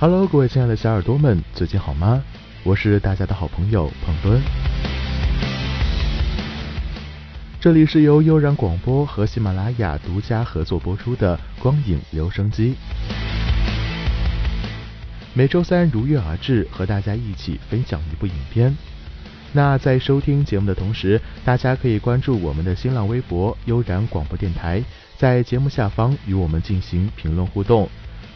Hello，各位亲爱的小耳朵们，最近好吗？我是大家的好朋友彭敦。这里是由悠然广播和喜马拉雅独家合作播出的光影留声机。每周三如约而至，和大家一起分享一部影片。那在收听节目的同时，大家可以关注我们的新浪微博“悠然广播电台”，在节目下方与我们进行评论互动。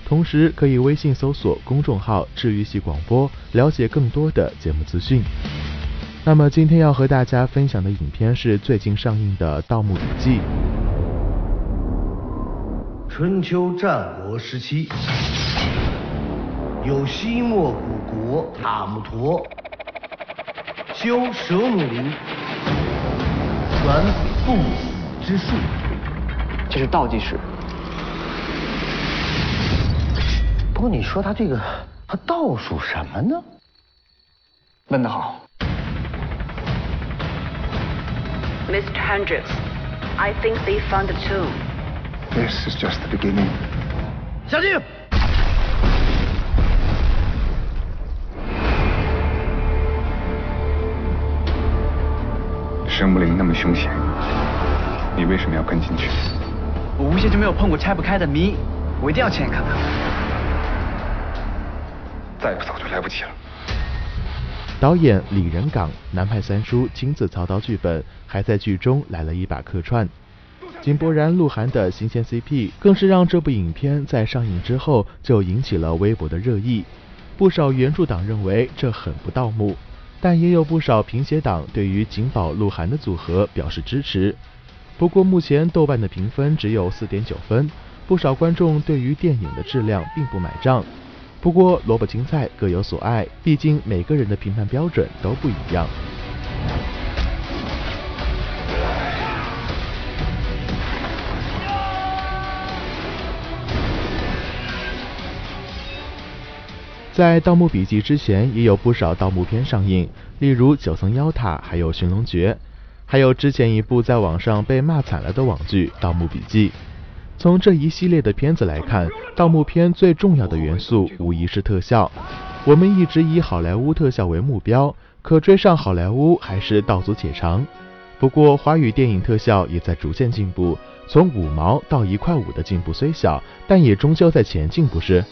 同时，可以微信搜索公众号“治愈系广播”，了解更多的节目资讯。那么，今天要和大家分享的影片是最近上映的《盗墓笔记》。春秋战国时期，有西莫古国塔木陀，修蛇母林，传不死之术。这是倒计时。不你说他这个，他倒数什么呢？问得好。Mr. Hendricks, I think they found the tomb. This is just the beginning. 下令。神木林那么凶险，你为什么要跟进去？我无邪就没有碰过拆不开的谜，我一定要亲眼看看。再不走就来不及了。导演李仁港、南派三叔亲自操刀剧本，还在剧中来了一把客串。井柏然、鹿晗的新鲜 CP，更是让这部影片在上映之后就引起了微博的热议。不少原著党认为这很不盗墓，但也有不少评写党对于井宝、鹿晗的组合表示支持。不过目前豆瓣的评分只有四点九分，不少观众对于电影的质量并不买账。不过萝卜青菜各有所爱，毕竟每个人的评判标准都不一样。在《盗墓笔记》之前，也有不少盗墓片上映，例如《九层妖塔》，还有《寻龙诀》，还有之前一部在网上被骂惨了的网剧《盗墓笔记》。从这一系列的片子来看，盗墓片最重要的元素无疑是特效。我们一直以好莱坞特效为目标，可追上好莱坞还是道阻且长。不过，华语电影特效也在逐渐进步，从五毛到一块五的进步虽小，但也终究在前进，不是？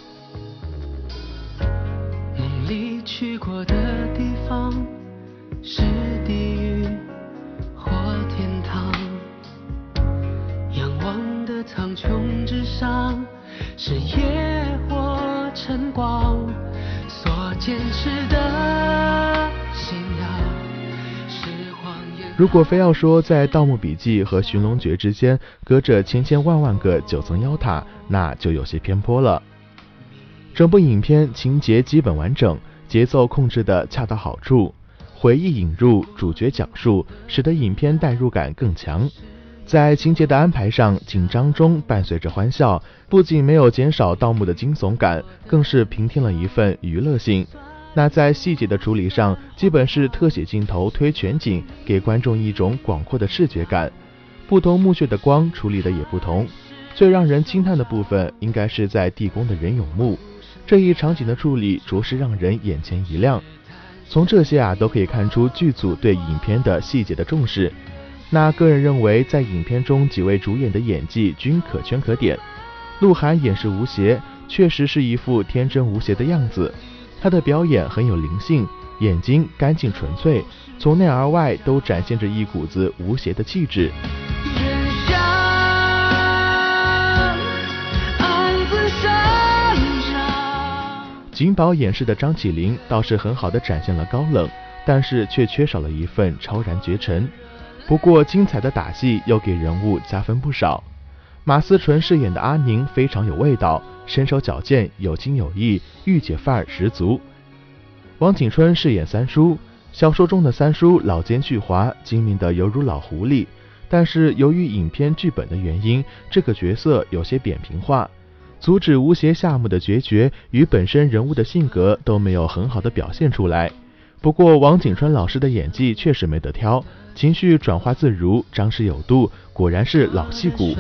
望的苍穹之上是野火晨光，所坚持的信仰。如果非要说在《盗墓笔记》和《寻龙诀》之间隔着千千万万个九层妖塔，那就有些偏颇了。整部影片情节基本完整，节奏控制的恰到好处，回忆引入，主角讲述，使得影片代入感更强。在情节的安排上，紧张中伴随着欢笑，不仅没有减少盗墓的惊悚感，更是平添了一份娱乐性。那在细节的处理上，基本是特写镜头推全景，给观众一种广阔的视觉感。不同墓穴的光处理的也不同。最让人惊叹的部分，应该是在地宫的人俑墓。这一场景的处理着实让人眼前一亮。从这些啊都可以看出剧组对影片的细节的重视。那个人认为，在影片中几位主演的演技均可圈可点。鹿晗演示无邪，确实是一副天真无邪的样子。他的表演很有灵性，眼睛干净纯粹，从内而外都展现着一股子无邪的气质。愿向暗自生长。景宝演示的张起灵倒是很好的展现了高冷，但是却缺少了一份超然绝尘。不过精彩的打戏又给人物加分不少。马思纯饰演的阿宁非常有味道，身手矫健，有情有义，御姐范儿十足。王景春饰演三叔，小说中的三叔老奸巨猾，精明的犹如老狐狸。但是由于影片剧本的原因，这个角色有些扁平化，阻止吴邪下墓的决绝与本身人物的性格都没有很好的表现出来。不过王景春老师的演技确实没得挑，情绪转化自如，张弛有度，果然是老戏骨。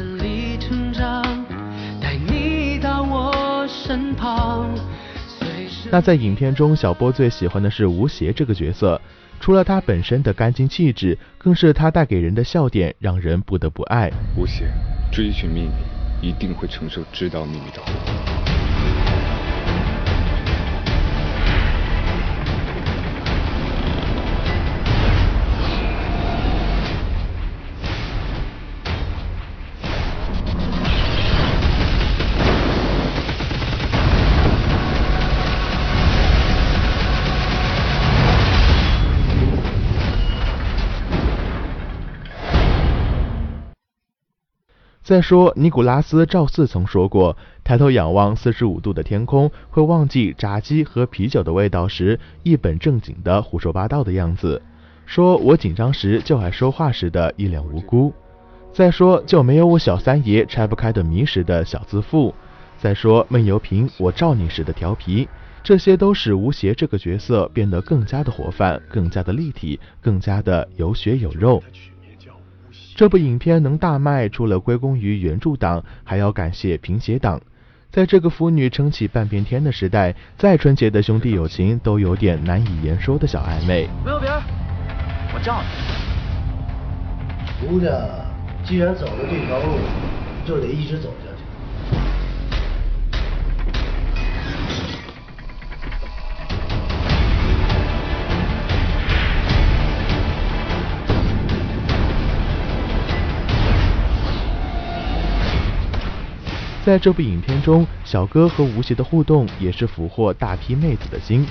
那在影片中，小波最喜欢的是吴邪这个角色，除了他本身的干净气质，更是他带给人的笑点让人不得不爱。吴邪追寻秘密，一定会承受知道秘密的后果。再说，尼古拉斯赵四曾说过，抬头仰望四十五度的天空，会忘记炸鸡和啤酒的味道时，一本正经的胡说八道的样子。说我紧张时就爱说话时的一脸无辜。再说，就没有我小三爷拆不开的谜时的小自负。再说，闷油瓶我照你时的调皮，这些都使吴邪这个角色变得更加的活泛，更加的立体，更加的有血有肉。这部影片能大卖，除了归功于原著党，还要感谢评协党。在这个腐女撑起半边天的时代，再纯洁的兄弟友情都有点难以言说的小暧昧。没有别人，我叫你。姑娘，既然走了这条路，就得一直走下去。在这部影片中，小哥和吴邪的互动也是俘获大批妹子的心。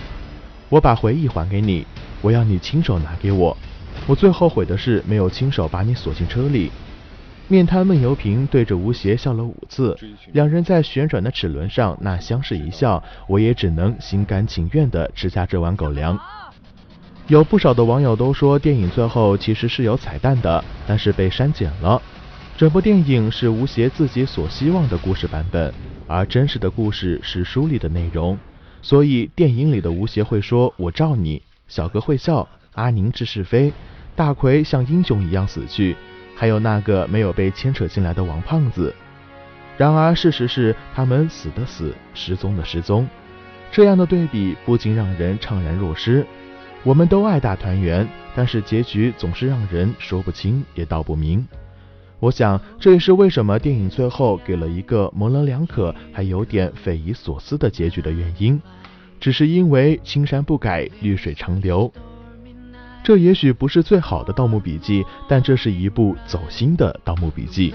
我把回忆还给你，我要你亲手拿给我。我最后悔的是没有亲手把你锁进车里。面瘫闷油瓶对着吴邪笑了五次，两人在旋转的齿轮上那相视一笑，我也只能心甘情愿地吃下这碗狗粮。有不少的网友都说电影最后其实是有彩蛋的，但是被删减了。整部电影是吴邪自己所希望的故事版本，而真实的故事是书里的内容。所以电影里的吴邪会说“我罩你”，小哥会笑，阿宁知是非，大奎像英雄一样死去，还有那个没有被牵扯进来的王胖子。然而事实是，他们死的死，失踪的失踪。这样的对比不禁让人怅然若失。我们都爱大团圆，但是结局总是让人说不清也道不明。我想，这也是为什么电影最后给了一个模棱两可、还有点匪夷所思的结局的原因。只是因为青山不改，绿水长流。这也许不是最好的《盗墓笔记》，但这是一部走心的《盗墓笔记》。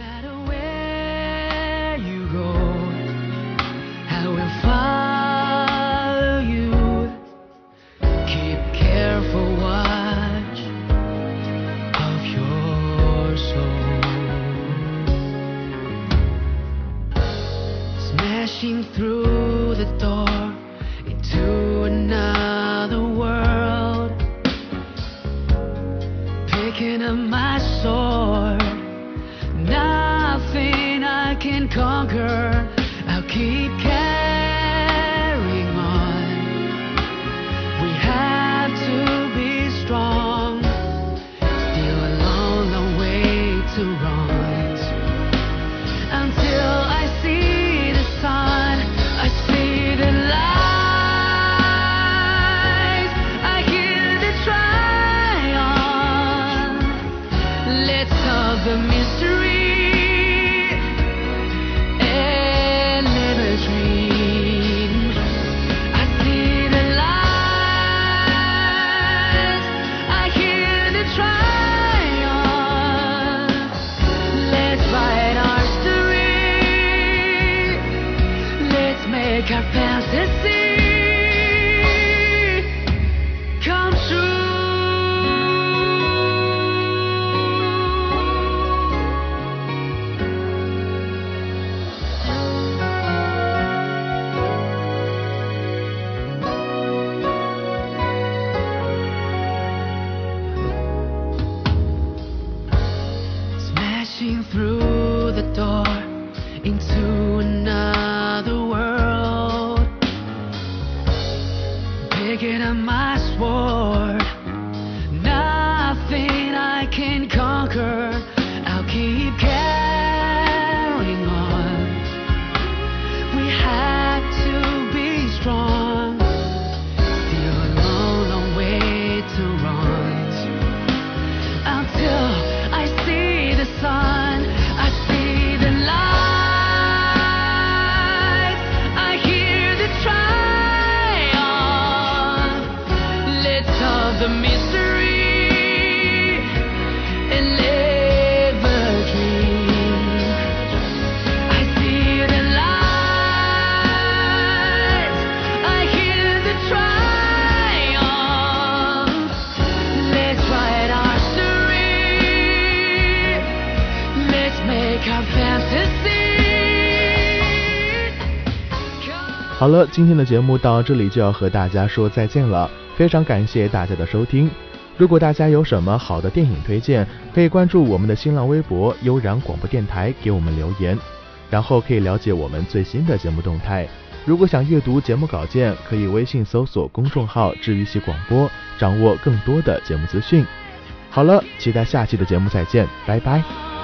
crashing through the door into another world, picking up my 好了，今天的节目到这里就要和大家说再见了，非常感谢大家的收听。如果大家有什么好的电影推荐，可以关注我们的新浪微博“悠然广播电台”给我们留言，然后可以了解我们最新的节目动态。如果想阅读节目稿件，可以微信搜索公众号“治愈系广播”，掌握更多的节目资讯。好了，期待下期的节目再见，拜拜。